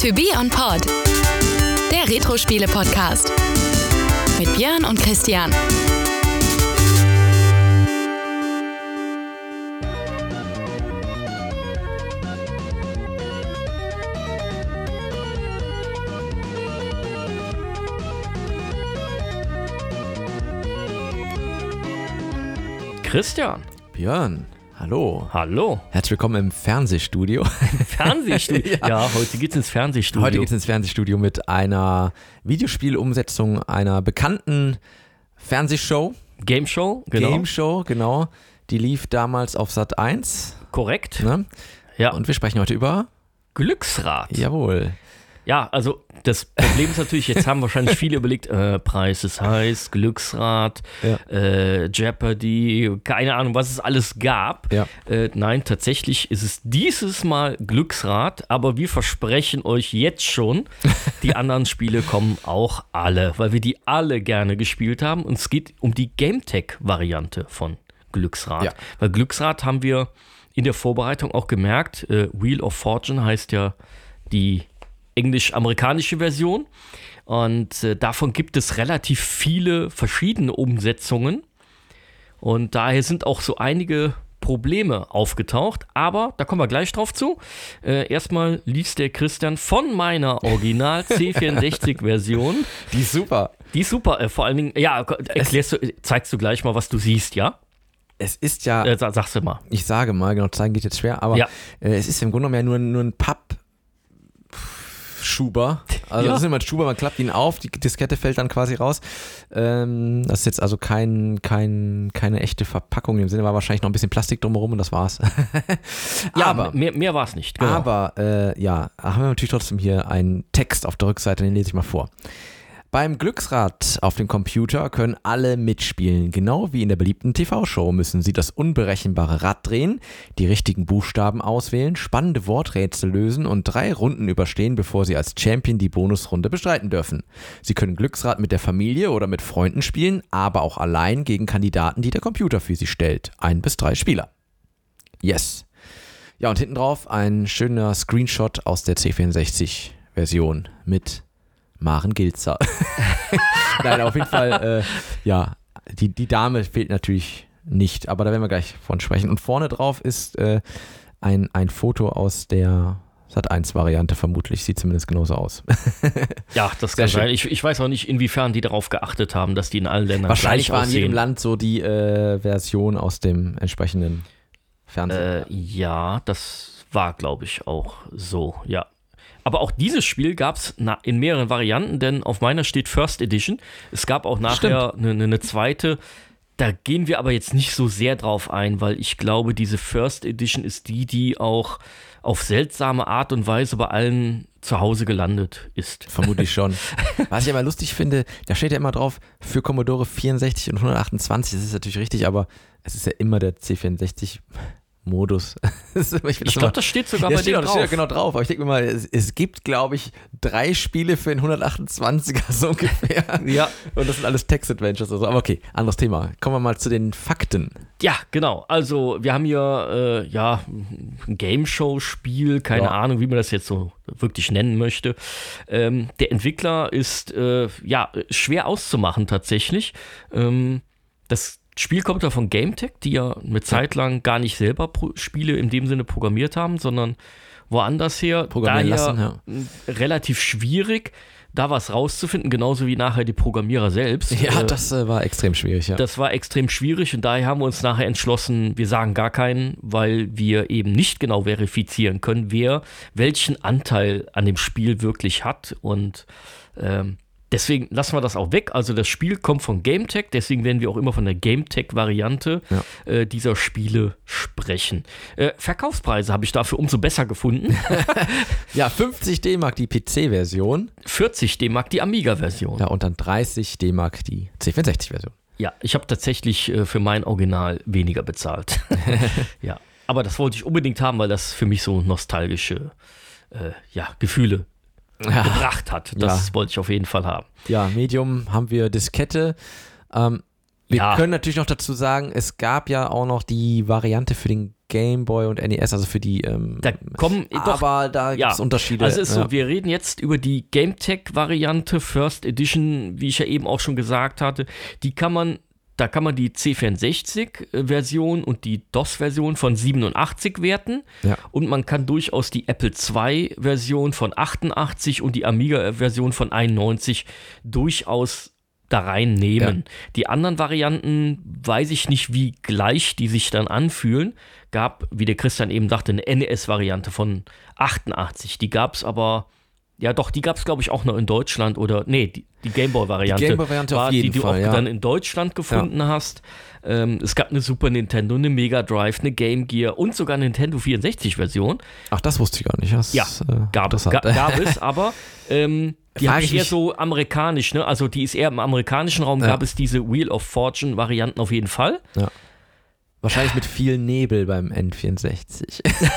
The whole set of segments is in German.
To Be On Pod, der Retro-Spiele-Podcast. Mit Björn und Christian. Christian. Björn, hallo. Hallo. Herzlich willkommen im Fernsehstudio. Fernsehstudio. ja. ja. heute geht's ins Fernsehstudio. Heute geht's ins Fernsehstudio mit einer Videospielumsetzung einer bekannten Fernsehshow. Game Show, genau. Game Show, genau. Die lief damals auf Sat 1. Korrekt. Ne? Ja. Und wir sprechen heute über Glücksrad. Jawohl. Ja, also das Problem ist natürlich, jetzt haben wahrscheinlich viele überlegt, äh, Preis ist heiß, Glücksrad, ja. äh, Jeopardy, keine Ahnung, was es alles gab. Ja. Äh, nein, tatsächlich ist es dieses Mal Glücksrad, aber wir versprechen euch jetzt schon, die anderen Spiele kommen auch alle, weil wir die alle gerne gespielt haben. Und es geht um die GameTech-Variante von Glücksrad. Ja. Weil Glücksrad haben wir in der Vorbereitung auch gemerkt, äh, Wheel of Fortune heißt ja die englisch-amerikanische Version. Und äh, davon gibt es relativ viele verschiedene Umsetzungen. Und daher sind auch so einige Probleme aufgetaucht. Aber da kommen wir gleich drauf zu. Äh, erstmal liest der Christian von meiner Original C64-Version. Die ist super. Die ist super. Äh, vor allen Dingen, ja, erklärst du, zeigst du gleich mal, was du siehst, ja? Es ist ja. Äh, sagst du mal. Ich sage mal, genau, zeigen geht jetzt schwer, aber Ja. äh, es ist im Grunde genommen ja nur, nur ein Papp. Schuber. Also Ja. das ist immer ein Schuber, man klappt ihn auf, die Diskette fällt dann quasi raus. Ähm, das ist jetzt also kein, kein, keine echte Verpackung im Sinne, war wahrscheinlich noch ein bisschen Plastik drumherum und das war's. Ja, aber, mehr, mehr war es nicht. Genau. aber äh, ja, haben wir natürlich trotzdem hier einen Text auf der Rückseite, den lese ich mal vor. Beim Glücksrad auf dem Computer können alle mitspielen. Genau wie in der beliebten TV-Show müssen sie das unberechenbare Rad drehen, die richtigen Buchstaben auswählen, spannende Worträtsel lösen und drei Runden überstehen, bevor sie als Champion die Bonusrunde bestreiten dürfen. Sie können Glücksrad mit der Familie oder mit Freunden spielen, aber auch allein gegen Kandidaten, die der Computer für sie stellt. Ein bis drei Spieler. Yes. Ja, und hinten drauf ein schöner Screenshot aus der C64-Version mit Maren Gilzer. Nein, auf jeden Fall, äh, ja, die, die Dame fehlt natürlich nicht, aber da werden wir gleich von sprechen. Und vorne drauf ist äh, ein, ein Foto aus der Sat1-Variante, vermutlich. Sieht zumindest genauso aus. Ja, das Sehr kann schön. sein. Ich, ich weiß auch nicht, inwiefern die darauf geachtet haben, dass die in allen Ländern Wahrscheinlich gleich war in jedem aussehen. Land so die äh, Version aus dem entsprechenden Fernsehen. Äh, ja, das war, glaube ich, auch so, ja. Aber auch dieses Spiel gab es in mehreren Varianten, denn auf meiner steht First Edition. Es gab auch nachher eine, eine, zweite. Da gehen wir aber jetzt nicht so sehr drauf ein, weil ich glaube, diese First Edition ist die, die auch auf seltsame Art und Weise bei allen zu Hause gelandet ist. Vermutlich schon. Was ich aber lustig finde, da steht ja immer drauf, für Commodore 64 und 128, das ist natürlich richtig, aber es ist ja immer der C64-Modus. Ich glaube, das steht sogar ja, bei dir auch, das steht drauf. genau drauf. Aber ich denke mir mal, es, es gibt, glaube ich, drei Spiele für den 128er so ungefähr. Ja. Und das sind alles Text-Adventures. Also. Aber okay, anderes Thema. Kommen wir mal zu den Fakten. Ja, genau. Also wir haben hier äh, ja ein Game Show Spiel, keine Ja. Ahnung, wie man das jetzt so wirklich nennen möchte. Ähm, der Entwickler ist äh, ja schwer auszumachen tatsächlich. Ähm, das Spiel kommt ja von GameTech, die ja eine Zeit lang gar nicht selber Pro Spiele in dem Sinne programmiert haben, sondern woanders her. Programmieren lassen, ja. relativ schwierig, da was rauszufinden, genauso wie nachher die Programmierer selbst. Ja, Äh, das äh, war extrem schwierig, ja. das war extrem schwierig und daher haben wir uns nachher entschlossen, wir sagen gar keinen, weil wir eben nicht genau verifizieren können, wer welchen Anteil an dem Spiel wirklich hat. Und ähm, deswegen lassen wir das auch weg. Also das Spiel kommt von GameTech, deswegen werden wir auch immer von der GameTech-Variante Ja. äh, dieser Spiele sprechen. Äh, Verkaufspreise habe ich dafür umso besser gefunden. ja, 50 D-Mark die PC-Version. 40 D-Mark die Amiga-Version. Ja, und dann 30 D-Mark die C64-Version. Ja, ich habe tatsächlich äh, für mein Original weniger bezahlt. ja, aber das wollte ich unbedingt haben, weil das für mich so nostalgische äh, ja, Gefühle gebracht hat. Das Ja. wollte ich auf jeden Fall haben. Ja, Medium haben wir Diskette. Ähm, wir Ja. können natürlich noch dazu sagen, es gab ja auch noch die Variante für den Game Boy und NES, also für die. Ähm, Da kommen doch, aber da gibt es ja. Unterschiede. Also ist ja. so, wir reden jetzt über die GameTech-Variante First Edition, wie ich ja eben auch schon gesagt hatte. Die kann man, da kann man die C64-Version und die DOS-Version von 87 werten. Ja. Und man kann durchaus die Apple II-Version von 88 und die Amiga-Version von 91 durchaus da reinnehmen. Die anderen Varianten weiß ich nicht, wie gleich die sich dann anfühlen. Gab, wie der Christian eben sagte, eine NES-Variante von 88. Die gab es aber, ja doch, die gab es glaube ich auch noch in Deutschland oder, nee, die, die Gameboy-Variante. Die Gameboy-Variante war, auf jeden die du Fall, auch ja. dann in Deutschland gefunden hast. Ähm, es gab eine Super Nintendo, eine Mega Drive, eine Game Gear und sogar eine Nintendo 64-Version. Ach, das wusste ich gar nicht. Das, Ja, äh, Gab es, ga, gab es, aber ähm, die habe ich eher so amerikanisch, ne? Also die ist eher im amerikanischen Raum, Ja. gab es diese Wheel of Fortune Varianten auf jeden Fall. Wahrscheinlich mit viel Nebel beim N64.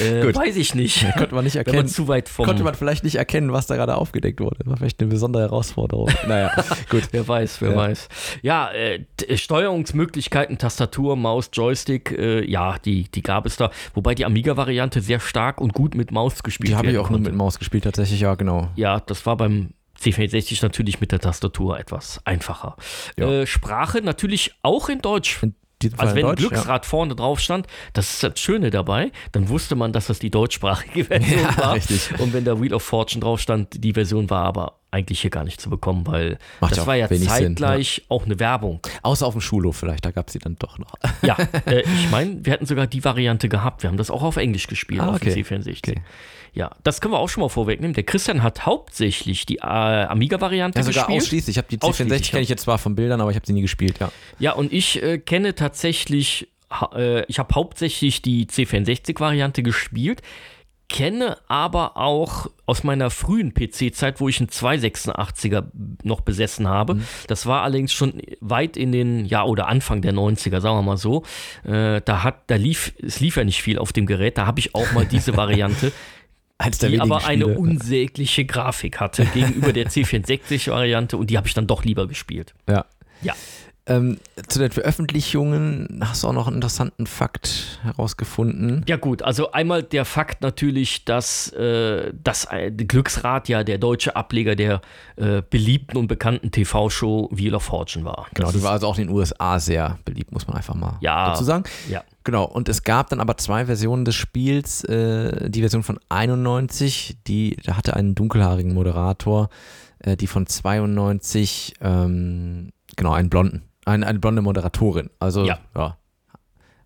Äh, weiß ich nicht. Konnte man nicht Wenn man erkennen. zu weit vom. Konnte man vielleicht nicht erkennen, was da gerade aufgedeckt wurde. War vielleicht eine besondere Herausforderung. naja, gut. Wer weiß, wer Ja. weiß. Ja, äh, t- Steuerungsmöglichkeiten, Tastatur, Maus, Joystick, äh, ja, die, die gab es da. Wobei die Amiga-Variante sehr stark und gut mit Maus gespielt Die habe ich auch nur konnte. mit Maus gespielt, tatsächlich, ja, genau. Ja, das war beim C64 natürlich mit der Tastatur etwas einfacher. Ja. Äh, Sprache natürlich auch in Deutsch. In Also wenn ein Deutsch, Glücksrad vorne drauf stand, das ist das Schöne dabei, dann wusste man, dass das die deutschsprachige Version Ja, war. richtig. Und wenn da Wheel of Fortune drauf stand, die Version war aber eigentlich hier gar nicht zu bekommen, weil Macht das war ja wenig Sinn, zeitgleich auch eine Werbung. Außer auf dem Schulhof vielleicht, da gab es sie dann doch noch. Ja, äh, ich meine, wir hatten sogar die Variante gehabt. Wir haben das auch auf Englisch gespielt, Ah, auf okay. dem C64. Okay. Ja, das können wir auch schon mal vorwegnehmen. Der Christian hat hauptsächlich die äh, Amiga-Variante Ja, sogar gespielt. ausschließlich. Ich habe die Ausschließlich, C64 kenne ich jetzt zwar von Bildern, aber ich habe sie nie gespielt, ja. Ja, und ich äh, kenne tatsächlich, äh, ich habe hauptsächlich die C64-Variante gespielt, kenne aber auch aus meiner frühen PC-Zeit, wo ich einen 286er noch besessen habe. Das war allerdings schon weit in den, ja, oder Anfang der 90er, sagen wir mal so. Äh, da hat, da lief, es lief ja nicht viel auf dem Gerät, da habe ich auch mal diese Variante. Die aber eine Spiele. unsägliche Grafik hatte gegenüber der C64-Variante und die habe ich dann doch lieber gespielt. Ja. Ja. Ähm, zu den Veröffentlichungen hast du auch noch einen interessanten Fakt herausgefunden. Ja gut, also einmal der Fakt natürlich, dass äh, das äh, Glücksrad ja der deutsche Ableger der äh, beliebten und bekannten TV-Show Wheel of Fortune war. Genau, Das die war also auch in den USA sehr beliebt, muss man einfach mal Ja. dazu sagen. Ja, Genau, und es gab dann aber zwei Versionen des Spiels. Äh, die Version von 91, die da hatte einen dunkelhaarigen Moderator. Äh, die von 92, ähm, genau, einen blonden. Ein, eine blonde Moderatorin. Also, Ja. ja.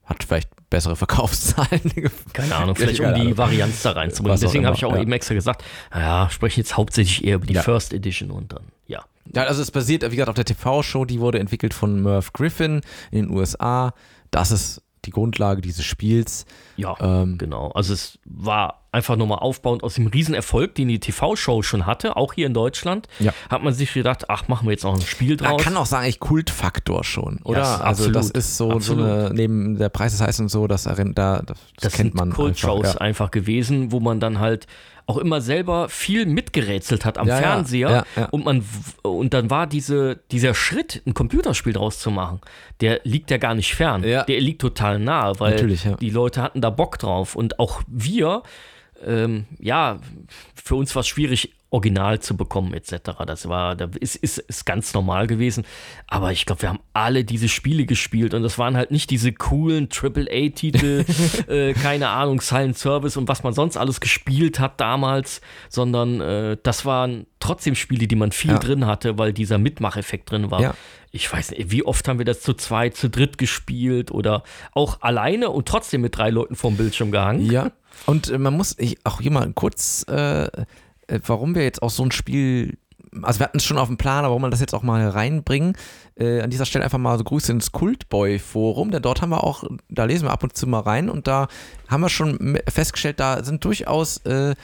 Hat vielleicht bessere Verkaufszahlen. keine Ahnung, vielleicht um die Ahnung. Varianz da reinzubringen. Deswegen habe ich auch ja. eben extra gesagt, naja, spreche jetzt hauptsächlich eher über die Ja. First Edition und dann, ja. Ja, also es basiert, wie gesagt, auf der TV-Show, die wurde entwickelt von Merv Griffin in den USA. Das ist die Grundlage dieses Spiels. Ja, Ähm, genau. Also es war einfach nochmal aufbauend aus dem Riesenerfolg, den die TV-Show schon hatte, auch hier in Deutschland, Ja. hat man sich gedacht, ach, machen wir jetzt noch ein Spiel Man draus. kann auch sagen, eigentlich Kultfaktor schon, oder? Ja, also das absolut. ist so, so eine, neben der Preis des Heiß und so, das, da, das, das kennt sind man Kultshows einfach. einfach, gewesen, wo man dann halt auch immer selber viel mitgerätselt hat am Ja, ja, Fernseher ja, ja. und man und dann war diese, dieser Schritt, ein Computerspiel draus zu machen, der liegt ja gar nicht fern. Ja. Der liegt total nahe, weil ja. die Leute hatten da Bock drauf und auch wir, ähm, ja, für uns war es schwierig, Original zu bekommen, etc. Das war, das ist, ist, ist ganz normal gewesen. Aber ich glaube, wir haben alle diese Spiele gespielt und das waren halt nicht diese coolen AAA-Titel, äh, keine Ahnung, Silent Service und was man sonst alles gespielt hat damals, sondern äh, das waren trotzdem Spiele, die man viel Ja. drin hatte, weil dieser Mitmacheffekt drin war. Ja. Ich weiß nicht, wie oft haben wir das zu zweit, zu dritt gespielt oder auch alleine und trotzdem mit drei Leuten vorm Bildschirm gehangen. Ja, und äh, man muss ich, auch hier mal kurz, äh, äh, warum wir jetzt auch so ein Spiel, also wir hatten es schon auf dem Plan, aber warum wir das jetzt auch mal reinbringen, äh, an dieser Stelle einfach mal so Grüße ins Kultboy-Forum, denn dort haben wir auch, da lesen wir ab und zu mal rein und da haben wir schon festgestellt, da sind durchaus äh,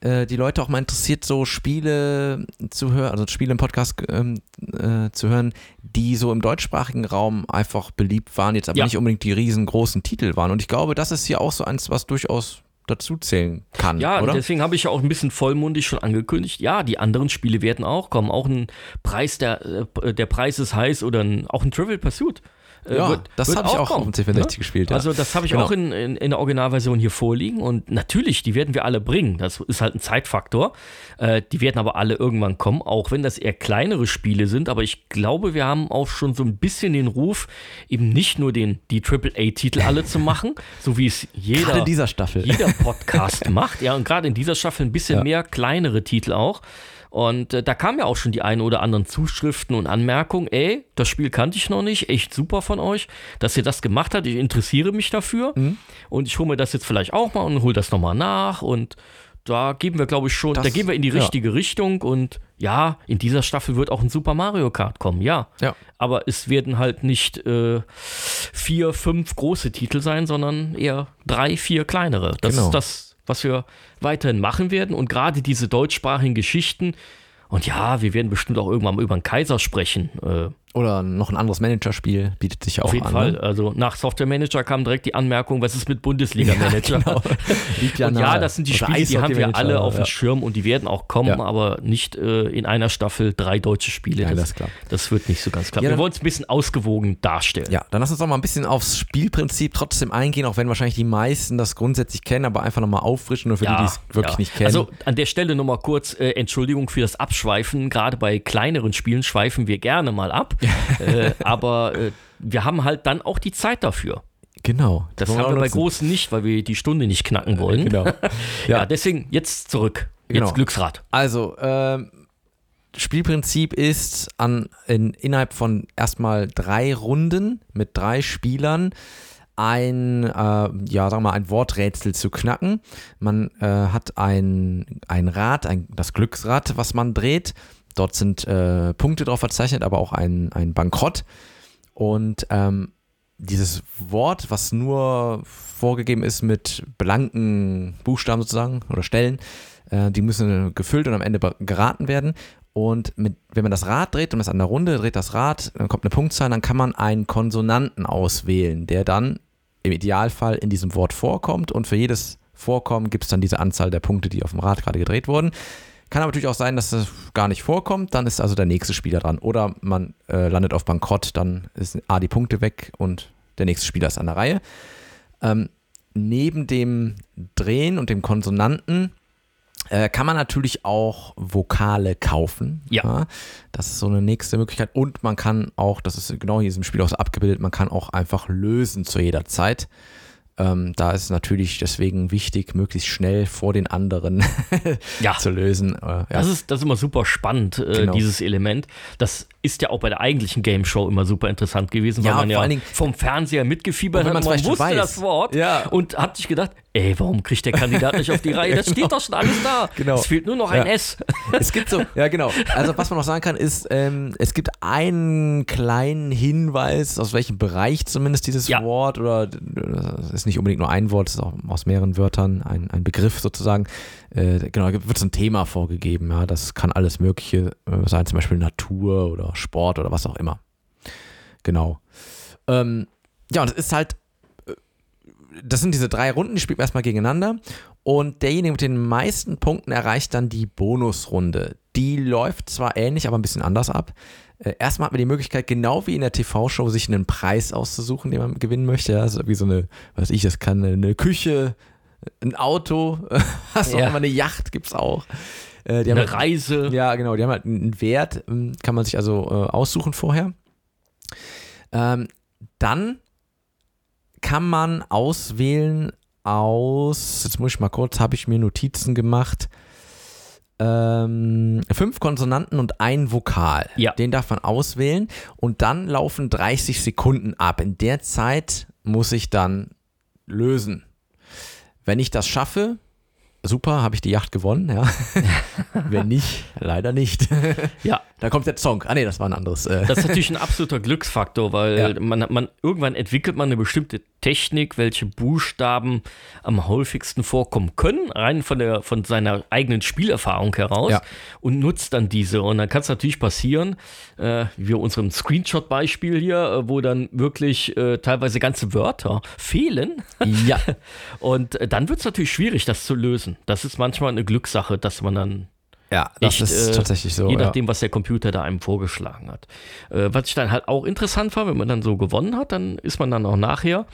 äh, die Leute auch mal interessiert, so Spiele zu hören, also Spiele im Podcast ähm, äh, zu hören, die so im deutschsprachigen Raum einfach beliebt waren, jetzt aber Ja. nicht unbedingt die riesengroßen Titel waren. Und ich glaube, das ist hier auch so eins, was durchaus dazu zählen kann, Ja, und oder? deswegen habe ich ja auch ein bisschen vollmundig schon angekündigt. Ja, die anderen Spiele werden auch kommen. Auch ein Preis, der, äh, der Preis ist heiß oder ein, auch ein Trivial Pursuit Äh, Ja, wird, das habe ich auch kommen, auf dem C64 ne? gespielt, ja. Also das habe ich Genau. auch in, in, in der Originalversion hier vorliegen und natürlich, die werden wir alle bringen. Das ist halt ein Zeitfaktor. Äh, die werden aber alle irgendwann kommen, auch wenn das eher kleinere Spiele sind. Aber ich glaube, wir haben auch schon so ein bisschen den Ruf, eben nicht nur den, die AAA-Titel alle zu machen, so wie es jeder Gerade in dieser Staffel. jeder Podcast macht. Ja, und gerade in dieser Staffel ein bisschen Ja. mehr kleinere Titel auch. Und äh, da kamen ja auch schon die ein oder anderen Zuschriften und Anmerkungen. Ey, das Spiel kannte ich noch nicht. Echt super von euch, dass ihr das gemacht habt. Ich interessiere mich dafür. Mhm. Und ich hole mir das jetzt vielleicht auch mal und hole das nochmal nach. Und da geben wir, glaube ich, schon, Das- da gehen wir in die ja. richtige Richtung. Und ja, in dieser Staffel wird auch ein Super Mario Kart kommen, ja. Ja. Aber es werden halt nicht äh, vier, fünf große Titel sein, sondern eher drei, vier kleinere. Das Genau. ist das, was wir weiterhin machen werden. Und gerade diese deutschsprachigen Geschichten. Und ja, wir werden bestimmt auch irgendwann mal über einen Kaiser sprechen. Äh, Oder noch ein anderes Managerspiel bietet sich ja auch auf jeden an. Fall. Ne? Also nach Software Manager kam direkt die Anmerkung, was ist mit Bundesliga-Manager? genau. Liegt ja Und ja, das sind die Oder Spiele, die haben wir alle auf ja. dem Schirm und die werden auch kommen, Ja. aber nicht äh, in einer Staffel drei deutsche Spiele. Ja, das, das ist klar. das wird nicht so ganz klar. Wir wollen es ein bisschen ausgewogen darstellen. Ja, dann lass uns doch mal ein bisschen aufs Spielprinzip trotzdem eingehen, auch wenn wahrscheinlich die meisten das grundsätzlich kennen, aber einfach nochmal auffrischen, nur für die, die es wirklich nicht kennen. Also an der Stelle nochmal kurz äh, Entschuldigung für das Abschweifen. Gerade bei kleineren Spielen schweifen wir gerne mal ab. Äh, aber äh, wir haben halt dann auch die Zeit dafür. genau. Das haben wir bei großen nicht, weil wir die Stunde nicht knacken wollen. Genau. Ja, Ja. deswegen jetzt zurück. Jetzt Genau. Glücksrad. Also, ähm, Spielprinzip ist, an, in, innerhalb von erstmal drei Runden mit drei Spielern ein, äh, ja, sagen wir mal, ein Worträtsel zu knacken. Man äh, hat ein, ein Rad, ein, das Glücksrad, was man dreht. Dort sind äh, Punkte drauf verzeichnet, aber auch ein, ein Bankrott. Und ähm, dieses Wort, was nur vorgegeben ist mit blanken Buchstaben sozusagen oder Stellen, äh, die müssen gefüllt und am Ende geraten werden. Und mit, wenn man das Rad dreht und das an der Runde dreht das Rad, dann kommt eine Punktzahl, dann kann man einen Konsonanten auswählen, der dann im Idealfall in diesem Wort vorkommt und für jedes Vorkommen gibt es dann diese Anzahl der Punkte, die auf dem Rad gerade gedreht wurden. Kann aber natürlich auch sein, dass das gar nicht vorkommt, dann ist also der nächste Spieler dran. Oder man äh, landet auf Bankrott, dann ist A die Punkte weg und der nächste Spieler ist an der Reihe. Ähm, neben dem Drehen und dem Konsonanten äh, kann man natürlich auch Vokale kaufen. Ja. Das ist so eine nächste Möglichkeit. Und man kann auch, das ist genau hier in diesem Spiel auch so abgebildet, man kann auch einfach lösen zu jeder Zeit. Ähm, da ist natürlich deswegen wichtig, möglichst schnell vor den anderen Ja. zu lösen. Äh, ja. Das ist, das ist immer super spannend, äh, Genau. dieses Element. Das ist ja auch bei der eigentlichen Game Show immer super interessant gewesen, Ja, weil man vor ja allen Dingen- vom Fernseher mitgefiebert hat. Man wusste weiß. das Wort Ja. und hat sich gedacht, ey, warum kriegt der Kandidat nicht auf die Reihe? Das steht doch schon alles da. Genau. Es fehlt nur noch ein Ja. S. Es gibt so, ja genau. Also was man noch sagen kann, ist, ähm, es gibt einen kleinen Hinweis, aus welchem Bereich zumindest dieses Ja. Wort oder das ist nicht unbedingt nur ein Wort, es ist auch aus mehreren Wörtern ein, ein Begriff sozusagen. Äh, genau, da wird so ein Thema vorgegeben. Ja, das kann alles Mögliche äh, sein, zum Beispiel Natur oder Sport oder was auch immer. Genau. Ähm, ja, und es ist halt das sind diese drei Runden, die spielt man erstmal gegeneinander. Und derjenige mit den meisten Punkten erreicht dann die Bonusrunde. Die läuft zwar ähnlich, aber ein bisschen anders ab. Äh, erstmal hat man die Möglichkeit, genau wie in der TV-Show, sich einen Preis auszusuchen, den man gewinnen möchte. Ja, also wie so eine, was weiß ich, das kann eine Küche, ein Auto, auch Ja. immer, eine Yacht gibt es auch. Äh, die Eine halt- Reise. ja, genau, die haben halt einen Wert, ähm, kann man sich also äh, aussuchen vorher. Ähm, dann kann man auswählen aus, jetzt muss ich mal kurz, habe ich mir Notizen gemacht, ähm, fünf Konsonanten und ein Vokal. Ja. Den darf man auswählen und dann laufen 30 Sekunden ab. In der Zeit muss ich dann lösen. Wenn ich das schaffe, super, habe ich die Yacht gewonnen, ja. Wenn nicht, leider nicht. Ja, da kommt der Song. Ah nee, das war ein anderes. Äh, das ist natürlich ein absoluter Glücksfaktor, weil Ja. man, man irgendwann entwickelt man eine bestimmte Technik, welche Buchstaben am häufigsten vorkommen können, rein von der von seiner eigenen Spielerfahrung heraus Ja. und nutzt dann diese. Und dann kann es natürlich passieren, äh, wie unserem Screenshot-Beispiel hier, äh, wo dann wirklich äh, teilweise ganze Wörter fehlen. ja, Und äh, dann wird es natürlich schwierig, das zu lösen. Das ist manchmal eine Glückssache, dass man dann Ja, das Echt, ist äh, tatsächlich so. Je ja. nachdem, was der Computer da einem vorgeschlagen hat. Äh, was ich dann halt auch interessant war, wenn man dann so gewonnen hat, dann ist man dann auch nachher,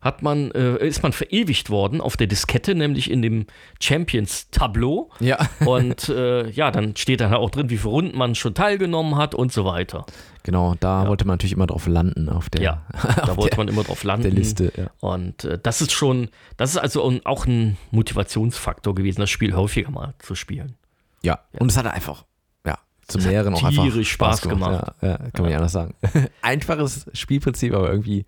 hat man, äh, ist man verewigt worden auf der Diskette, nämlich in dem Champions-Tableau. Ja, Und äh, ja, dann steht dann auch drin, wie viele Runden man schon teilgenommen hat und so weiter. genau, da wollte man natürlich immer drauf landen auf der, Ja, da wollte der, man immer drauf landen. der Liste. Ja. Und äh, das ist schon, das ist also auch ein Motivationsfaktor gewesen, das Spiel häufiger mal zu spielen. Ja. und es hat einfach, ja, zu hat mehreren auch einfach tierisch Spaß gemacht. Ja, ja, kann man nicht anders sagen. Einfaches Spielprinzip, aber irgendwie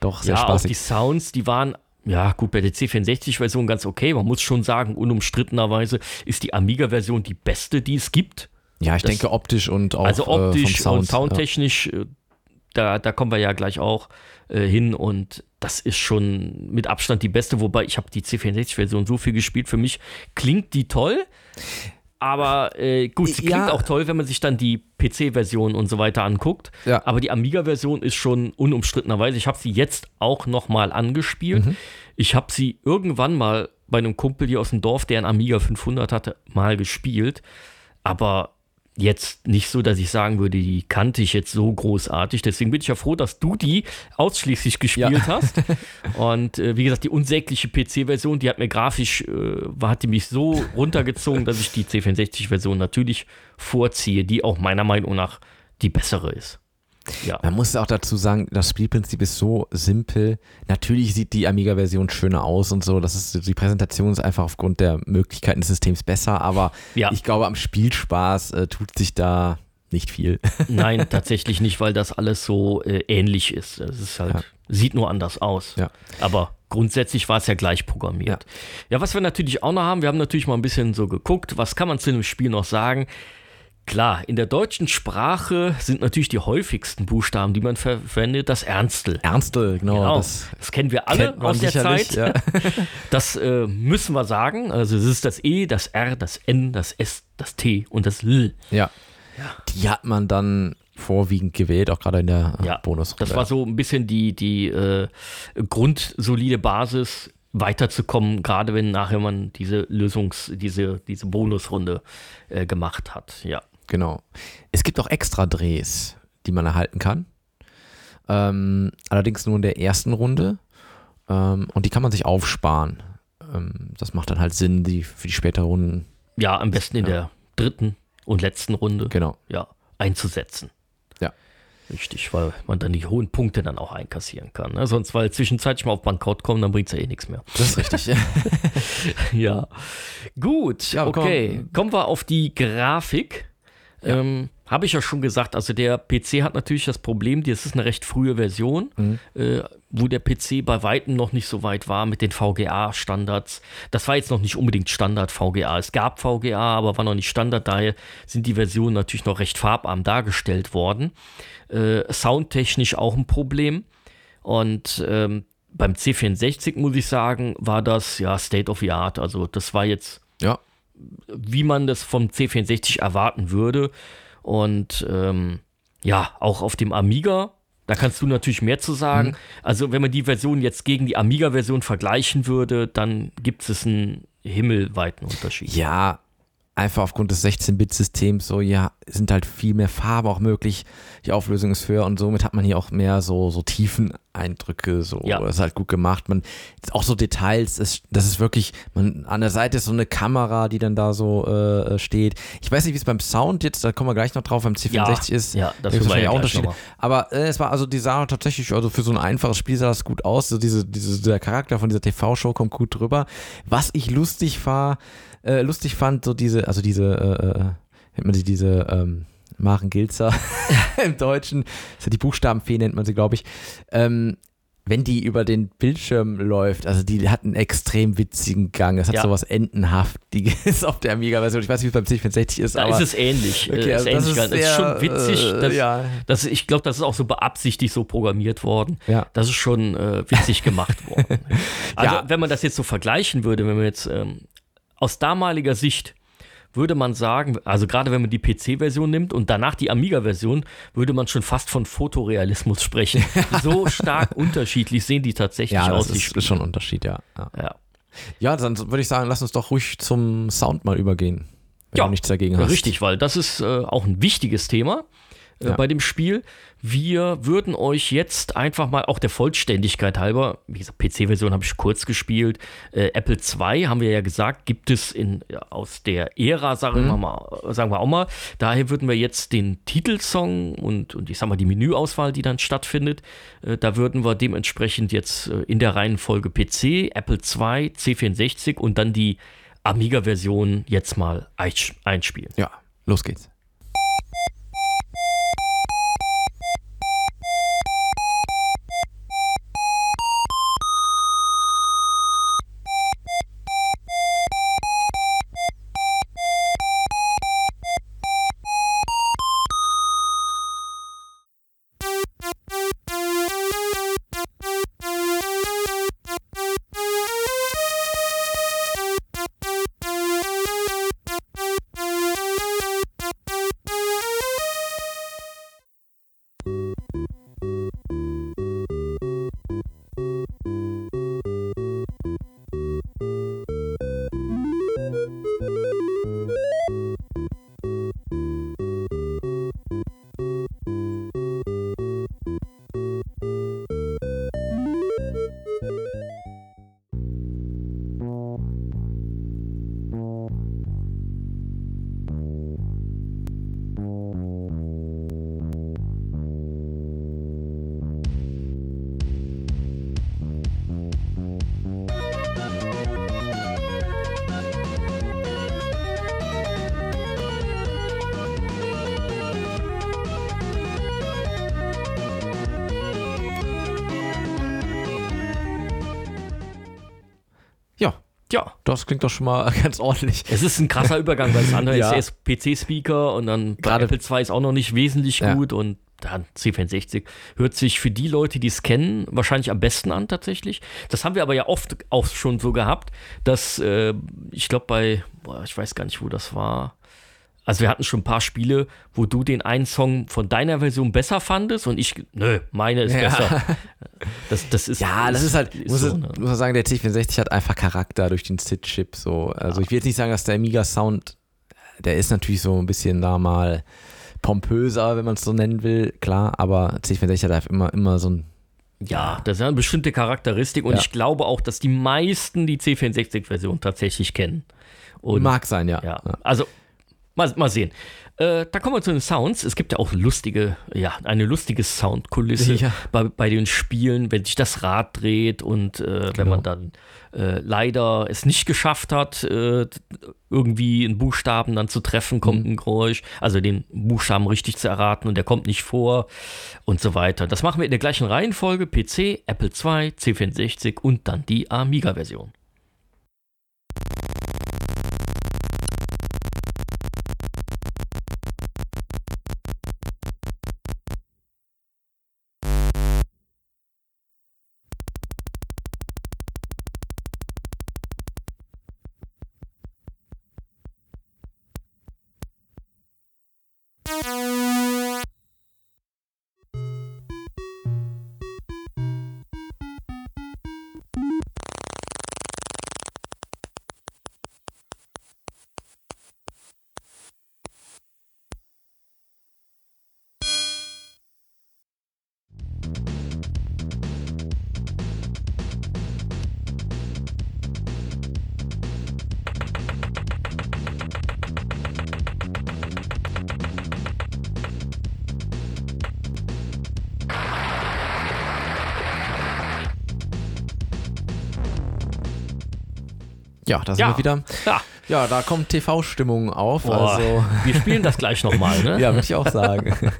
doch sehr ja, auch die spaßig. Sounds, die waren, ja gut, bei der C64-Version ganz okay. Man muss schon sagen, unumstrittenerweise ist die Amiga-Version die beste, die es gibt. Ja, ich das- denke optisch und auch also optisch äh, Sound. und soundtechnisch, äh, da, da kommen wir ja gleich auch äh, hin und das ist schon mit Abstand die beste, wobei ich habe die C64-Version so viel gespielt, für mich klingt die toll, aber äh, gut, sie Ja. klingt auch toll, wenn man sich dann die PC-Version und so weiter anguckt, Ja. aber die Amiga-Version ist schon unumstrittenerweise, ich habe sie jetzt auch nochmal angespielt, Mhm. ich habe sie irgendwann mal bei einem Kumpel hier aus dem Dorf, der einen Amiga 500 hatte, mal gespielt, aber jetzt nicht so, dass ich sagen würde, die kannte ich jetzt so großartig. Deswegen bin ich ja froh, dass du die ausschließlich gespielt hast. Und äh, wie gesagt, die unsägliche PC-Version, die hat mir grafisch, äh, hat die mich so runtergezogen, dass ich die C64-Version natürlich vorziehe, die auch meiner Meinung nach die bessere ist. Ja. Man muss auch dazu sagen, das Spielprinzip ist so simpel. Natürlich sieht die Amiga-Version schöner aus und so. Das ist, die Präsentation ist einfach aufgrund der Möglichkeiten des Systems besser, aber Ja. ich glaube, am Spielspaß äh, tut sich da nicht viel. Nein, tatsächlich nicht, weil das alles so äh, ähnlich ist. Es ist halt, Ja. sieht nur anders aus. Ja. Aber grundsätzlich war es ja gleich programmiert. Ja. was wir natürlich auch noch haben, wir haben natürlich mal ein bisschen so geguckt, was kann man zu dem Spiel noch sagen? Klar, in der deutschen Sprache sind natürlich die häufigsten Buchstaben, die man ver verwendet, das Ernstel. Ernste, genau. Genau, Das das, kennen wir alle aus der Zeit. Ja. Das äh, müssen wir sagen. Also es ist das E, das R, das N, das S, das T und das L. ja. Die hat man dann vorwiegend gewählt, auch gerade in der äh, Ja, Bonusrunde. Das war so ein bisschen die, die äh, grundsolide Basis, weiterzukommen, gerade wenn nachher man diese Lösungs-, diese, diese Bonusrunde äh, gemacht hat. Ja. Genau. Es gibt auch extra Drehs, die man erhalten kann. Ähm, allerdings nur in der ersten Runde. Ähm, und die kann man sich aufsparen. Ähm, das macht dann halt Sinn, die für die späteren Runden. Ja, am besten in der dritten und letzten Runde Genau. ja, einzusetzen. Ja. Richtig, weil man dann die hohen Punkte dann auch einkassieren kann. Ne? Sonst, weil zwischenzeitlich mal auf Bankrott kommen, dann bringt es ja eh nichts mehr. Das ist richtig. Ja. Gut, Ja, okay. komm. Kommen wir auf die Grafik. Ähm, Habe ich ja schon gesagt, also der PC hat natürlich das Problem, das ist eine recht frühe Version, äh, wo der PC bei weitem noch nicht so weit war mit den VGA-Standards. Das war jetzt noch nicht unbedingt Standard VGA. Es gab VGA, aber war noch nicht Standard, daher sind die Versionen natürlich noch recht farbarm dargestellt worden. Äh, soundtechnisch auch ein Problem. Und ähm, beim C64 muss ich sagen, war das ja State of the Art. Also das war jetzt, ja. Wie man das vom C64 erwarten würde. Und ähm, ja, auch auf dem Amiga, da kannst du natürlich mehr zu sagen. Mhm. Also wenn man die Version jetzt gegen die Amiga-Version vergleichen würde, dann gibt es einen himmelweiten Unterschied. Ja, einfach aufgrund des 16-Bit-Systems so, ja, sind halt viel mehr Farbe auch möglich. Die Auflösung ist höher und somit hat man hier auch mehr so, so Tiefeneindrücke. So, Ja. das ist halt gut gemacht. Man, auch so Details, das, das ist wirklich, man, an der Seite ist so eine Kamera, die dann da so äh, steht. Ich weiß nicht, wie es beim Sound jetzt, da kommen wir gleich noch drauf, beim C64 ist. ja, das ja wahrscheinlich auch Unterschiede. Aber äh, es war also, die sah tatsächlich, also für so ein einfaches Spiel sah das gut aus. So diese, diese, der Charakter von dieser TV-Show kommt gut drüber. Was ich lustig war, äh, lustig fand, so diese, also diese, äh, äh, man sie diese, ähm, Maren Gilzer im Deutschen, ist ja die Buchstabenfee nennt man sie, glaube ich. Ähm, wenn die über den Bildschirm läuft, also die hat einen extrem witzigen Gang. Es hat Ja. sowas Entenhaftiges auf der Amiga-Version. Ich weiß nicht, wie es beim C64 ist, Da ist es ähnlich. Okay, äh, also ist das ähnlich ist gehalten. Es ist schon sehr, witzig. äh, dass, ja. das, ich glaube, das ist auch so beabsichtigt so programmiert worden. Ja. Das ist schon äh, witzig gemacht worden. Also, wenn man das jetzt so vergleichen würde, wenn man jetzt ähm, aus damaliger Sicht würde man sagen, also gerade wenn man die PC-Version nimmt und danach die Amiga-Version, würde man schon fast von Fotorealismus sprechen. so stark unterschiedlich sehen die tatsächlich Ja, aus. das die ist, schon ein Unterschied, ja. ja. ja. Ja, dann würde ich sagen, lass uns doch ruhig zum Sound mal übergehen. wenn Ja, du nichts dagegen Ja, hast. richtig, weil das ist äh, auch ein wichtiges Thema äh, Ja. bei dem Spiel. Wir würden euch jetzt einfach mal, auch der Vollständigkeit halber, wie gesagt, PC-Version habe ich kurz gespielt. Äh, Apple II haben wir ja gesagt, gibt es in, ja, aus der Ära, sagen, Mhm. wir mal, sagen wir auch mal. Daher würden wir jetzt den Titelsong und, und ich sag mal die Menüauswahl, die dann stattfindet, äh, da würden wir dementsprechend jetzt äh, in der Reihenfolge PC, Apple II, C64 und dann die Amiga-Version jetzt mal einspielen. Ja, los geht's. Ja, das klingt doch schon mal ganz ordentlich. es ist ein krasser Übergang, weil das andere Ja. ist erst PC-Speaker und dann bei Gerade- Apple II ist auch noch nicht wesentlich Ja. gut und dann C64 hört sich für die Leute, die es kennen, wahrscheinlich am besten an tatsächlich. Das haben wir aber ja oft auch schon so gehabt, dass äh, ich glaube bei, boah, ich weiß gar nicht, wo das war. Also wir hatten schon ein paar Spiele, wo du den einen Song von deiner Version besser fandest und ich, nö, meine ist Ja. besser. Das, das ist, Ja, das ist halt, muss, so, ne? muss man sagen, der C64 hat einfach Charakter durch den SID-Chip. So. Also ich will jetzt nicht sagen, dass der Amiga-Sound, der ist natürlich so ein bisschen da mal pompöser, wenn man es so nennen will, klar, aber C64 hat einfach immer, immer so ein Ja, das ist eine bestimmte Charakteristik und Ja. ich glaube auch, dass die meisten die C64-Version tatsächlich kennen. Und Mag sein, ja. ja, also mal, mal sehen. Äh, da kommen wir zu den Sounds. Es gibt ja auch lustige, ja, eine lustige Soundkulisse Ja. bei, bei den Spielen, wenn sich das Rad dreht und äh, wenn Genau. man dann äh, leider es nicht geschafft hat, äh, irgendwie einen Buchstaben dann zu treffen, kommt Mhm. ein Geräusch, also den Buchstaben richtig zu erraten und der kommt nicht vor und so weiter. Das machen wir in der gleichen Reihenfolge: PC, Apple II, C64 und dann die Amiga-Version. Ja, da sind Ja. wir wieder. Ja, Ja, da kommt TV-Stimmung auf. boah, Also, wir spielen das gleich nochmal, ne? ja, würde ich auch sagen.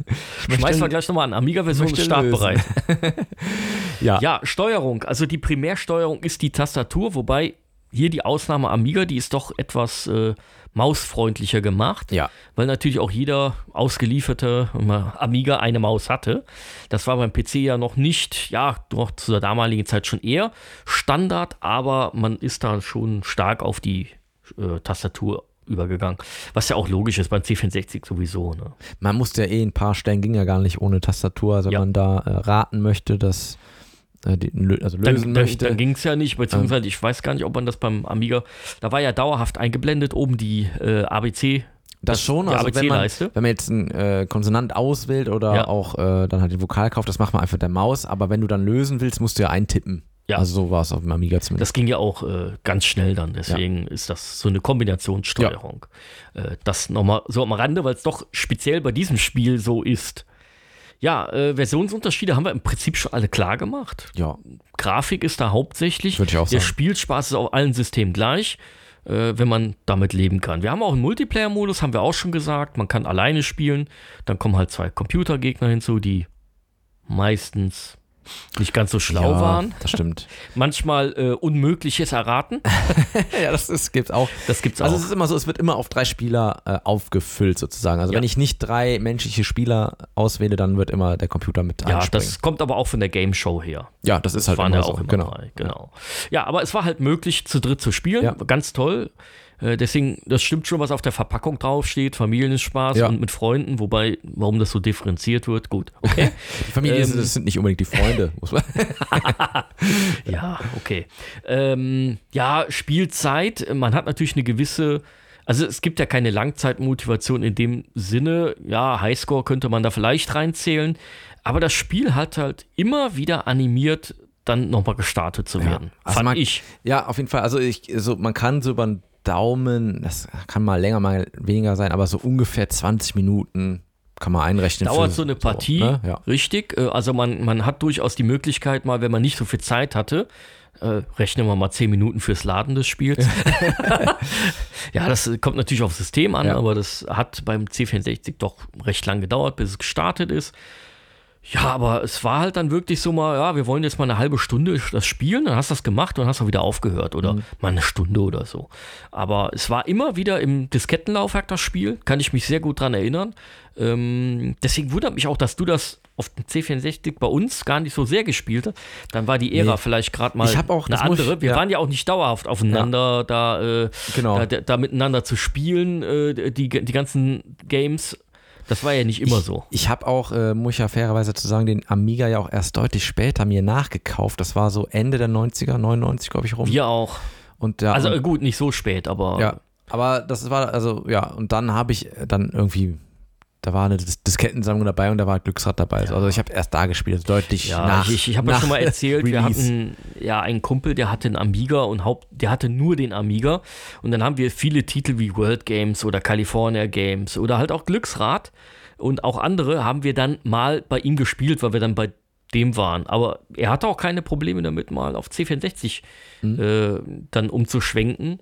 Ich Schmeißen wir gleich nochmal an. Amiga-Version ist startbereit. ja, Ja, Steuerung. Also die Primärsteuerung ist die Tastatur, wobei hier die Ausnahme Amiga, die ist doch etwas äh, mausfreundlicher gemacht. Ja. Weil natürlich auch jeder ausgelieferte immer Amiga eine Maus hatte. Das war beim PC ja noch nicht, ja, doch zu der damaligen Zeit schon eher Standard, aber man ist da schon stark auf die äh, Tastatur übergegangen. Was ja auch logisch ist beim C64 sowieso. Ne? man musste ja eh ein paar Stellen ging ja gar nicht ohne Tastatur. Also wenn Ja. man da äh, raten möchte, dass äh, die, also lösen dann, dann, möchte. dann ging es ja nicht, beziehungsweise ich weiß gar nicht, ob man das beim Amiga, da war ja dauerhaft eingeblendet oben die äh, ABC. das, schon, die also wenn man, wenn man jetzt einen äh, Konsonant auswählt oder Ja. auch äh, dann halt den Vokal kauft, das macht man einfach mit der Maus, aber wenn du dann lösen willst, musst du ja eintippen. Ja. Also so war es auf dem Amiga zumindest. Das ging ja auch äh, ganz schnell dann, deswegen ist das so eine Kombinationssteuerung. Äh, das nochmal so am Rande, weil es doch speziell bei diesem Spiel so ist. Ja, äh, Versionsunterschiede haben wir im Prinzip schon alle klar gemacht. ja, Grafik ist da hauptsächlich. Würde ich auch Der sagen. Spielspaß ist auf allen Systemen gleich, äh, wenn man damit leben kann. Wir haben auch einen Multiplayer-Modus, haben wir auch schon gesagt. Man kann alleine spielen. Dann kommen halt zwei Computergegner hinzu, die meistens nicht ganz so schlau ja, waren. Das stimmt. Manchmal äh, Unmögliches erraten. ja, das ist, gibt's auch. Das gibt's Also auch. es ist immer so, es wird immer auf drei Spieler äh, aufgefüllt sozusagen. Also Ja. wenn ich nicht drei menschliche Spieler auswähle, dann wird immer der Computer mit ja, einspringen. das kommt aber auch von der Game Show her. ja, das ist halt waren immer ja so. auch immer genau. drei. Genau. Ja, aber es war halt möglich, zu dritt zu spielen. Ja. Ganz toll. Äh, Deswegen, das stimmt schon, was auf der Verpackung draufsteht. Familienspaß Ja. und mit Freunden. Wobei, warum das so differenziert wird, gut. Okay. Die Familie Ähm, ist, das sind nicht unbedingt die Freunde. Muss man ja, okay. Ähm, ja, Spielzeit. Man hat natürlich eine gewisse. Also es gibt ja keine Langzeitmotivation in dem Sinne. Ja, Highscore könnte man da vielleicht reinzählen. Aber das Spiel hat halt immer wieder animiert, dann nochmal gestartet zu werden. Also Fand man- ich. Ja, auf jeden Fall. Also ich, so, man kann so über den Daumen, das kann mal länger, mal weniger sein, aber so ungefähr 20 Minuten kann man einrechnen. Dauert so eine Partie, ne? ja. richtig. Äh, Also man, man hat durchaus die Möglichkeit, mal, wenn man nicht so viel Zeit hatte, äh, rechnen wir mal 10 Minuten fürs Laden des Spiels. ja, das kommt natürlich aufs System an, Ja. aber das hat beim C64 doch recht lang gedauert, bis es gestartet ist. Ja, aber es war halt dann wirklich so mal, ja, wir wollen jetzt mal eine halbe Stunde das spielen, dann hast du das gemacht und hast auch wieder aufgehört oder Mhm. mal eine Stunde oder so. Aber es war immer wieder im Diskettenlaufwerk das Spiel, kann ich mich sehr gut dran erinnern. Ähm, deswegen wundert mich auch, dass du das auf dem C64 bei uns gar nicht so sehr gespielt hast. Dann war die Ära Nee. vielleicht gerade mal Ich hab auch- eine muss ich- andere. Wir ja. waren ja auch nicht dauerhaft aufeinander da, äh, Genau. da, da miteinander zu spielen, äh, die, die ganzen Games. Das war ja nicht immer so. Ich habe auch, äh, muss ich ja fairerweise zu sagen, den Amiga ja auch erst deutlich später mir nachgekauft. Das war so Ende der 90er, 99, glaube ich, rum. Wir auch. Und ja, Also äh, gut, nicht so spät, aber ja, aber das war, also ja, und dann habe ich dann irgendwie, da war eine Dis Diskettensammlung dabei und da war Glücksrad dabei. Also ich habe erst da gespielt, also deutlich Ja, nach. ich, ich habe ja schon mal erzählt, wir Release. hatten ja einen Kumpel, der hatte einen Amiga und Haupt, der hatte nur den Amiga. Und dann haben wir viele Titel wie World Games oder California Games oder halt auch Glücksrad und auch andere haben wir dann mal bei ihm gespielt, weil wir dann bei dem waren. Aber er hatte auch keine Probleme damit, mal auf C64 Mhm. äh, dann umzuschwenken.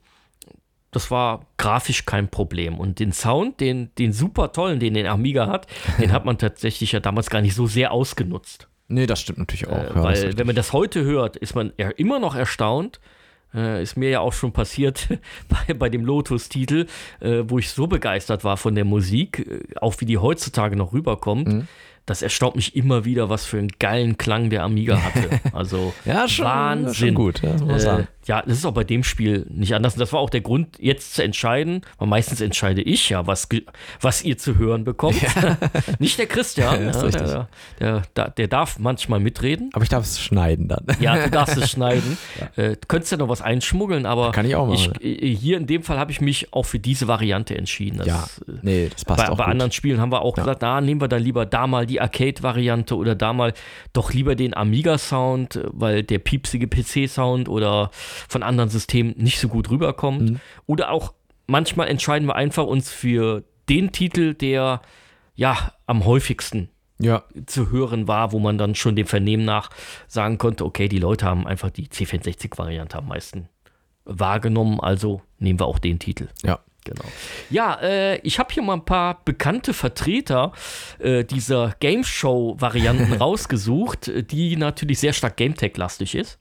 Das war grafisch kein Problem. Und den Sound, den, den super tollen, den der Amiga hat, den hat man tatsächlich ja damals gar nicht so sehr ausgenutzt. Nee, das stimmt natürlich auch. Äh, weil, wenn man das heute hört, ist man ja immer noch erstaunt. Äh, ist mir ja auch schon passiert bei, bei dem Lotus-Titel, äh, wo ich so begeistert war von der Musik, äh, auch wie die heutzutage noch rüberkommt. Mhm. Das erstaunt mich immer wieder, was für einen geilen Klang der Amiga hatte. Also ja, schon, Wahnsinn. schon gut, ja, muss man Äh, sagen. Ja, das ist auch bei dem Spiel nicht anders. Und das war auch der Grund, jetzt zu entscheiden, weil meistens entscheide ich ja, was, was ihr zu hören bekommt. nicht der Christian. Ja, ja, der, der, der, der darf manchmal mitreden. Aber ich darf es schneiden dann. Ja, du darfst es schneiden. Äh, du könntest ja noch was einschmuggeln, aber Kann ich auch machen. äh, hier in dem Fall habe ich mich auch für diese Variante entschieden. Das, ja, äh, nee, das passt bei, auch bei gut. anderen Spielen haben wir auch Ja. gesagt, na, nehmen wir dann lieber da mal die Arcade-Variante oder da mal doch lieber den Amiga-Sound, äh, weil der piepsige PC-Sound oder von anderen Systemen nicht so gut rüberkommt. Mhm. Oder auch manchmal entscheiden wir einfach uns für den Titel, der ja am häufigsten ja, zu hören war, wo man dann schon dem Vernehmen nach sagen konnte, okay, die Leute haben einfach die C64-Variante am meisten wahrgenommen, also nehmen wir auch den Titel. ja. Genau. Ja, äh, ich habe hier mal ein paar bekannte Vertreter äh, dieser Game Show-Varianten rausgesucht, äh, die natürlich sehr stark GameTech-lastig ist.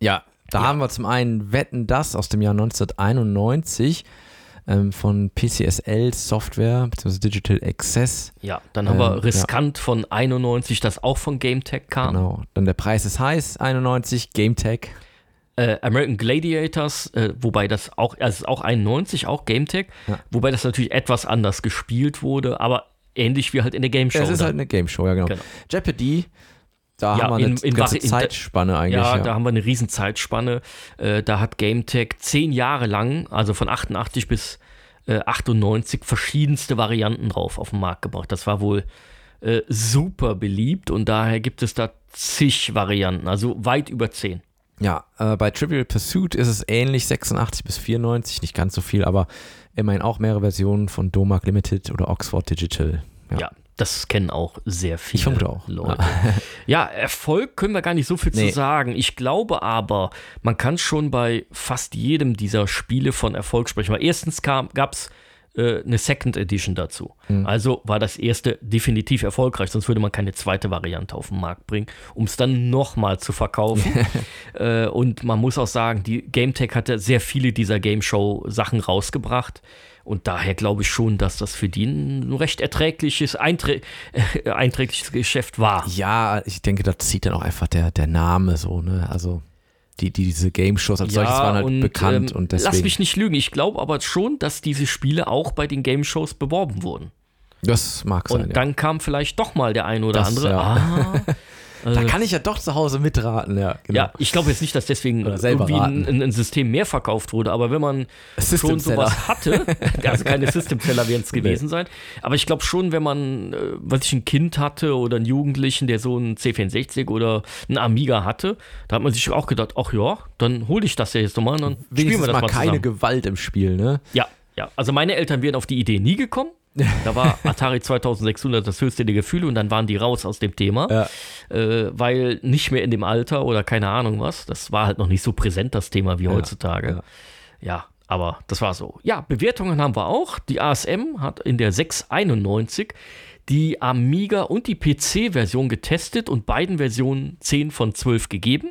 Ja, da haben wir zum einen Wetten das aus dem Jahr 1991 ähm, von PCSL Software bzw. Digital Access. Ja, dann haben Ähm, wir Riskant von 91, das auch von GameTech kam. Genau. Dann der Preis ist heiß 91 GameTech. Äh, American Gladiators, äh, wobei das auch, also es ist auch 91, auch GameTech, Ja. wobei das natürlich etwas anders gespielt wurde, aber ähnlich wie halt in der Game Show. Ja, es ist dann. halt eine Game Show, ja genau. Genau. Jeopardy Da Ja, haben wir eine in- in ganze in- Zeitspanne eigentlich. Ja, Ja, da haben wir eine riesen Zeitspanne. Äh, da hat GameTech zehn Jahre lang, also von 88 bis äh, 98, verschiedenste Varianten drauf auf den Markt gebracht. Das war wohl äh, super beliebt und daher gibt es da zig Varianten, also weit über zehn. ja äh, bei Trivial Pursuit ist es ähnlich, 86 bis 94, nicht ganz so viel, aber immerhin auch mehrere Versionen von Domag Limited oder Oxford Digital. Ja. Ja. Das kennen auch sehr viele Ich vermute auch. Leute. Ja, Erfolg können wir gar nicht so viel Nee. zu sagen. Ich glaube aber, man kann schon bei fast jedem dieser Spiele von Erfolg sprechen. Weil erstens gab es äh, eine Second Edition dazu. Mhm. Also war das erste definitiv erfolgreich, sonst würde man keine zweite Variante auf den Markt bringen, um es dann nochmal zu verkaufen. äh, und man muss auch sagen, die GameTech hatte sehr viele dieser Game Show Sachen rausgebracht. Und daher glaube ich schon, dass das für die ein recht erträgliches, einträ äh, einträgliches Geschäft war. Ja, ich denke, da zieht dann auch einfach der, der Name so, ne? Also die, die, diese Game-Shows als solches waren halt bekannt ähm, und deswegen. Lass mich nicht lügen, ich glaube aber schon, dass diese Spiele auch bei den Game Shows beworben wurden. das mag Und sein. ja. dann kam vielleicht doch mal der ein oder Das, andere. ja. Ah, Da kann ich ja doch zu Hause mitraten, ja. Genau. ja, ich glaube jetzt nicht, dass deswegen irgendwie ein, ein, System mehr verkauft wurde, aber wenn man System schon sowas hatte, also keine System-Seller werden es gewesen sein, aber ich glaube schon, wenn man, äh, was ich ein Kind hatte oder einen Jugendlichen, der so einen C64 oder einen Amiga hatte, da hat man sich auch gedacht, ach ja, dann hole ich das ja jetzt nochmal und dann spielen wir das mal mal keine. Gewalt im Spiel, ne? Ja, ja. Also meine Eltern wären auf die Idee nie gekommen. Da war Atari 2600 das höchste der Gefühle und dann waren die raus aus dem Thema, Ja. äh, weil nicht mehr in dem Alter oder keine Ahnung was. Das war halt noch nicht so präsent, das Thema wie heutzutage. ja. Ja, aber das war so. Ja, Bewertungen haben wir auch. Die ASM hat in der 691 die Amiga und die PC-Version getestet und beiden Versionen 10 von 12 gegeben.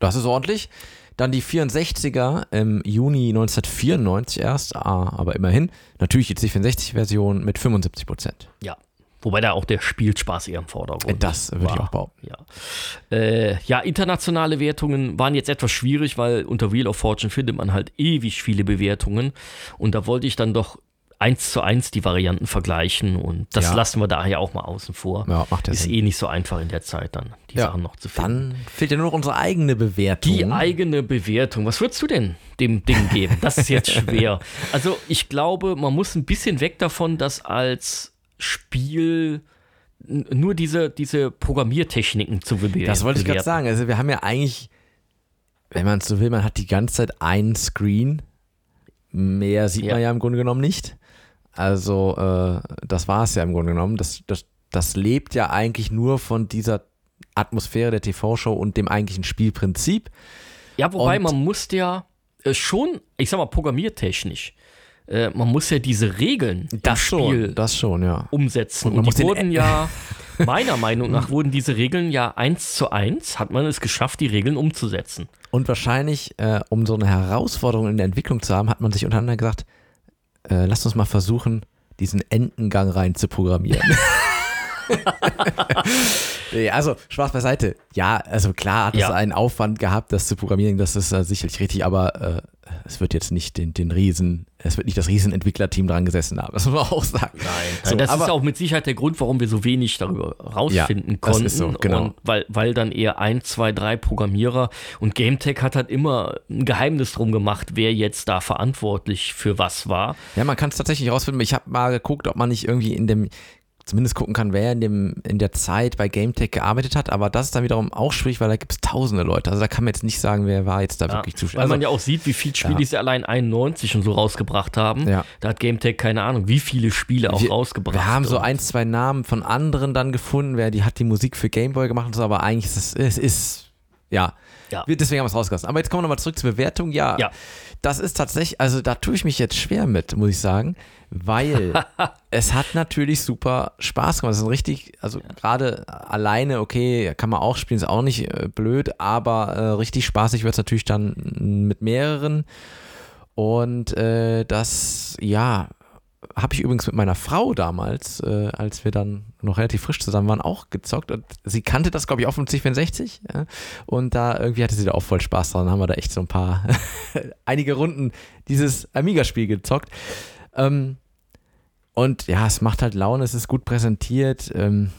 Das ist ordentlich. Dann die 64er im Juni 1994 erst, ah, aber immerhin. Natürlich die C64-Version mit 75 Prozent. Ja. Wobei da auch der Spielspaß eher im Vordergrund Das würde ich war. auch behaupten. Ja. Äh, ja, internationale Wertungen waren jetzt etwas schwierig, weil unter Wheel of Fortune findet man halt ewig viele Bewertungen. Und da wollte ich dann doch eins zu eins die Varianten vergleichen. Und das Ja. lassen wir daher auch mal außen vor. Ja, macht Ist Sinn. eh nicht so einfach in der Zeit dann, die Ja, Sachen noch zu finden. Dann fehlt ja nur noch unsere eigene Bewertung. Die eigene Bewertung. Was würdest du denn dem Ding geben? Das ist jetzt schwer. Also ich glaube, man muss ein bisschen weg davon, dass als Spiel nur diese, diese Programmiertechniken zu bewerten. das wollte ich gerade sagen. Also wir haben ja eigentlich, wenn man es so will, man hat die ganze Zeit einen Screen. Mehr sieht Ja. man ja im Grunde genommen nicht. Also äh, das war es ja im Grunde genommen. Das, das, das lebt ja eigentlich nur von dieser Atmosphäre der TV-Show und dem eigentlichen Spielprinzip. Ja, wobei Und- man muss ja äh, schon, ich sag mal, programmiertechnisch, äh, man muss ja diese Regeln im Spiel das schon, ja. umsetzen. Und Und, die den- wurden ja, meiner Meinung nach, wurden diese Regeln ja eins zu eins, hat man es geschafft, die Regeln umzusetzen. Und wahrscheinlich, äh, um so eine Herausforderung in der Entwicklung zu haben, hat man sich untereinander gesagt, äh, lasst uns mal versuchen, diesen Entengang rein zu programmieren. nee, also, Spaß beiseite. Ja, also klar hat es Ja. einen Aufwand gehabt, das zu programmieren, das ist äh, sicherlich richtig, aber äh, es wird jetzt nicht den, den Riesen, es wird nicht das Riesenentwicklerteam dran gesessen haben, das muss man auch sagen. Nein, so, das aber, ist auch mit Sicherheit der Grund, warum wir so wenig darüber rausfinden Ja, das konnten. ist so, genau. Und weil, weil dann eher ein, zwei, drei Programmierer und GameTech hat halt immer ein Geheimnis drum gemacht, wer jetzt da verantwortlich für was war. Ja, man kann es tatsächlich rausfinden. Ich habe mal geguckt, ob man nicht irgendwie in dem, zumindest gucken kann, wer in, dem, in der Zeit bei GameTech gearbeitet hat. Aber das ist dann wiederum auch schwierig, weil da gibt es tausende Leute. Also da kann man jetzt nicht sagen, wer war jetzt da Ja, wirklich weil zuständig. man Also, ja auch sieht, wie viele Spiele Ja. sie allein 91 und so rausgebracht haben. Ja. Da hat GameTech keine Ahnung, wie viele Spiele auch wir, rausgebracht. wir haben so ein, zwei Namen von anderen dann gefunden, wer die hat die Musik für Gameboy gemacht und so, aber eigentlich ist es, es ist, ja. Ja. Wir- Deswegen haben wir es rausgelassen. Aber jetzt kommen wir nochmal zurück zur Bewertung. Ja, Ja. das ist tatsächlich, also da tue ich mich jetzt schwer mit, muss ich sagen, weil es hat natürlich super Spaß gemacht. Es ist ein richtig, also gerade alleine, okay, kann man auch spielen, ist auch nicht äh, blöd, aber äh, richtig spaßig wird es natürlich dann mit mehreren. Und äh, das, ja, habe ich übrigens mit meiner Frau damals, äh, als wir dann noch relativ frisch zusammen waren, auch gezockt. Und sie kannte das, glaube ich, auch vom C64. Ja? Und da irgendwie hatte sie da auch voll Spaß dran. Haben wir da echt so ein paar, einige Runden dieses Amiga-Spiel gezockt. Ähm, und ja, es macht halt Laune, es ist gut präsentiert. Ähm,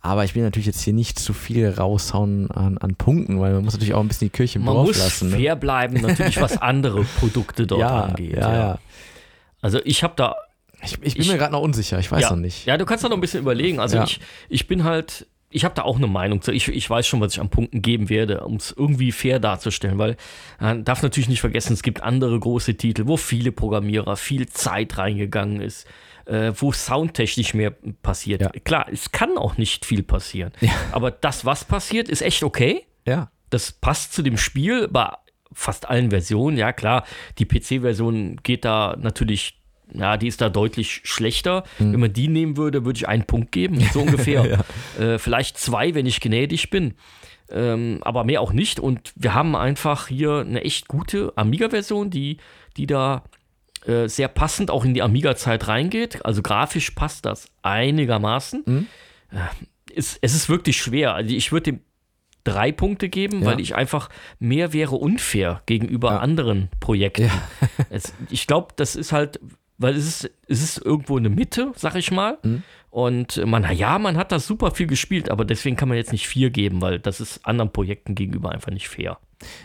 Aber ich will natürlich jetzt hier nicht zu viel raushauen an, an Punkten, weil man muss natürlich auch ein bisschen die Kirche im Man Dorf muss lassen. Ne? fair bleiben, natürlich, was andere Produkte dort ja, angeht. ja, ja. Also ich habe da Ich, ich bin Ich- mir gerade noch unsicher, ich weiß ja, noch nicht. Ja, du kannst da noch ein bisschen überlegen. Also Ja. ich, ich bin halt, ich habe da auch eine Meinung zu. Ich, ich weiß schon, was ich an Punkten geben werde, um es irgendwie fair darzustellen, weil man darf natürlich nicht vergessen, es gibt andere große Titel, wo viele Programmierer viel Zeit reingegangen ist, äh, wo soundtechnisch mehr passiert. Ja. Klar, es kann auch nicht viel passieren. Aber das, was passiert, ist echt okay. Ja. Das passt zu dem Spiel bei fast allen Versionen. Ja, klar, die PC-Version geht da natürlich, ja, die ist da deutlich schlechter. Hm. Wenn man die nehmen würde, würde ich einen Punkt geben, so ungefähr. äh, vielleicht zwei, wenn ich gnädig bin. Ähm, aber mehr auch nicht. Und wir haben einfach hier eine echt gute Amiga-Version, die, die da äh, sehr passend auch in die Amiga-Zeit reingeht. Also grafisch passt das einigermaßen. Mhm. Äh, es, es ist wirklich schwer. Also ich würde dem drei Punkte geben, Ja. weil ich einfach mehr wäre unfair gegenüber Ja. anderen Projekten. Es, ich glaube, das ist halt, weil es ist, es ist irgendwo eine Mitte, sag ich mal. Mhm. Und man, ja, man hat das super viel gespielt, aber deswegen kann man jetzt nicht vier geben, weil das ist anderen Projekten gegenüber einfach nicht fair.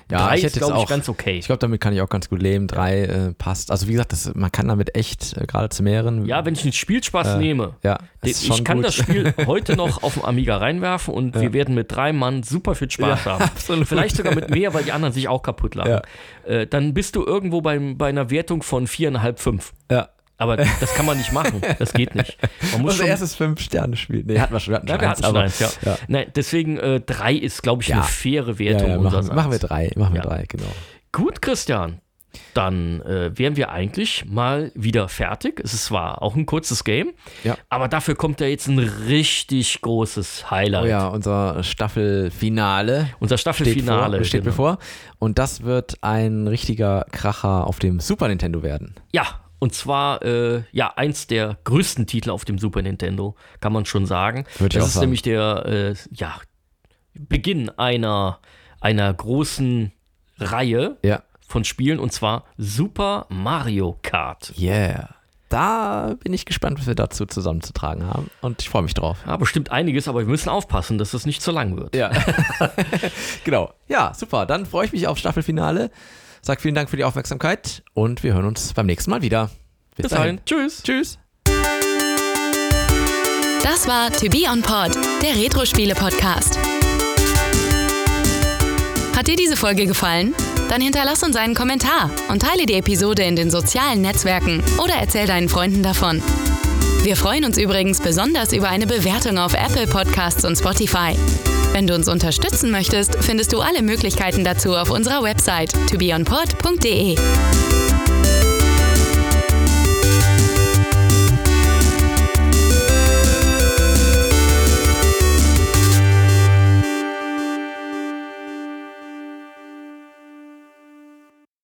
Ja, Drei ich ist, hätte jetzt glaube ich, auch- ganz okay. Ich glaube, damit kann ich auch ganz gut leben. Drei äh, passt. Also wie gesagt, das, man kann damit echt äh, gerade zu mehreren. Ja, wenn ich den Spielspaß Äh, nehme, ja, den- ist ich kann gut. das Spiel heute noch auf dem Amiga reinwerfen und wir werden mit drei Mann super viel Spaß Ja, haben. absolut. Vielleicht sogar mit mehr, weil die anderen sich auch kaputt lachen. Äh, dann bist du irgendwo beim, bei einer Wertung von viereinhalb, fünf. Ja. Aber das kann man nicht machen. Das geht nicht. Man muss Unser schon, erstes Fünf-Sterne-Spiel. Nee, hatten wir schon. Wir hatten ja, schon wir hatten schon eins, ja. ja. Nein, deswegen äh, drei ist, glaube ich, Ja. eine faire Wertung ja, machen, machen wir drei. Machen wir drei, genau. Gut, Christian. Dann äh, wären wir eigentlich mal wieder fertig. Es ist zwar auch ein kurzes Game, aber dafür kommt ja jetzt ein richtig großes Highlight. Oh ja, unser Staffelfinale Unser steht, Staffelfinale. vor, steht genau. bevor. Und das wird ein richtiger Kracher auf dem Super Nintendo werden. Ja, und zwar äh, ja eins der größten Titel auf dem Super Nintendo, kann man schon sagen. Würde das ist sagen. nämlich der äh, ja, Beginn einer, einer großen Reihe Ja. von Spielen und zwar Super Mario Kart. Yeah. Da bin ich gespannt, was wir dazu zusammenzutragen haben. Und ich freue mich drauf. Ja, bestimmt einiges, aber wir müssen aufpassen, dass es nicht zu lang wird. Ja. genau. Ja, super. Dann freue ich mich auf Staffelfinale. Sag vielen Dank für die Aufmerksamkeit und wir hören uns beim nächsten Mal wieder. Bis dahin. Tschüss. Tschüss. Das war To Be On Pod, der Retro-Spiele-Podcast. Hat dir diese Folge gefallen? Dann hinterlass uns einen Kommentar und teile die Episode in den sozialen Netzwerken oder erzähl deinen Freunden davon. Wir freuen uns übrigens besonders über eine Bewertung auf Apple Podcasts und Spotify. Wenn du uns unterstützen möchtest, findest du alle Möglichkeiten dazu auf unserer Website tobeonpod.de.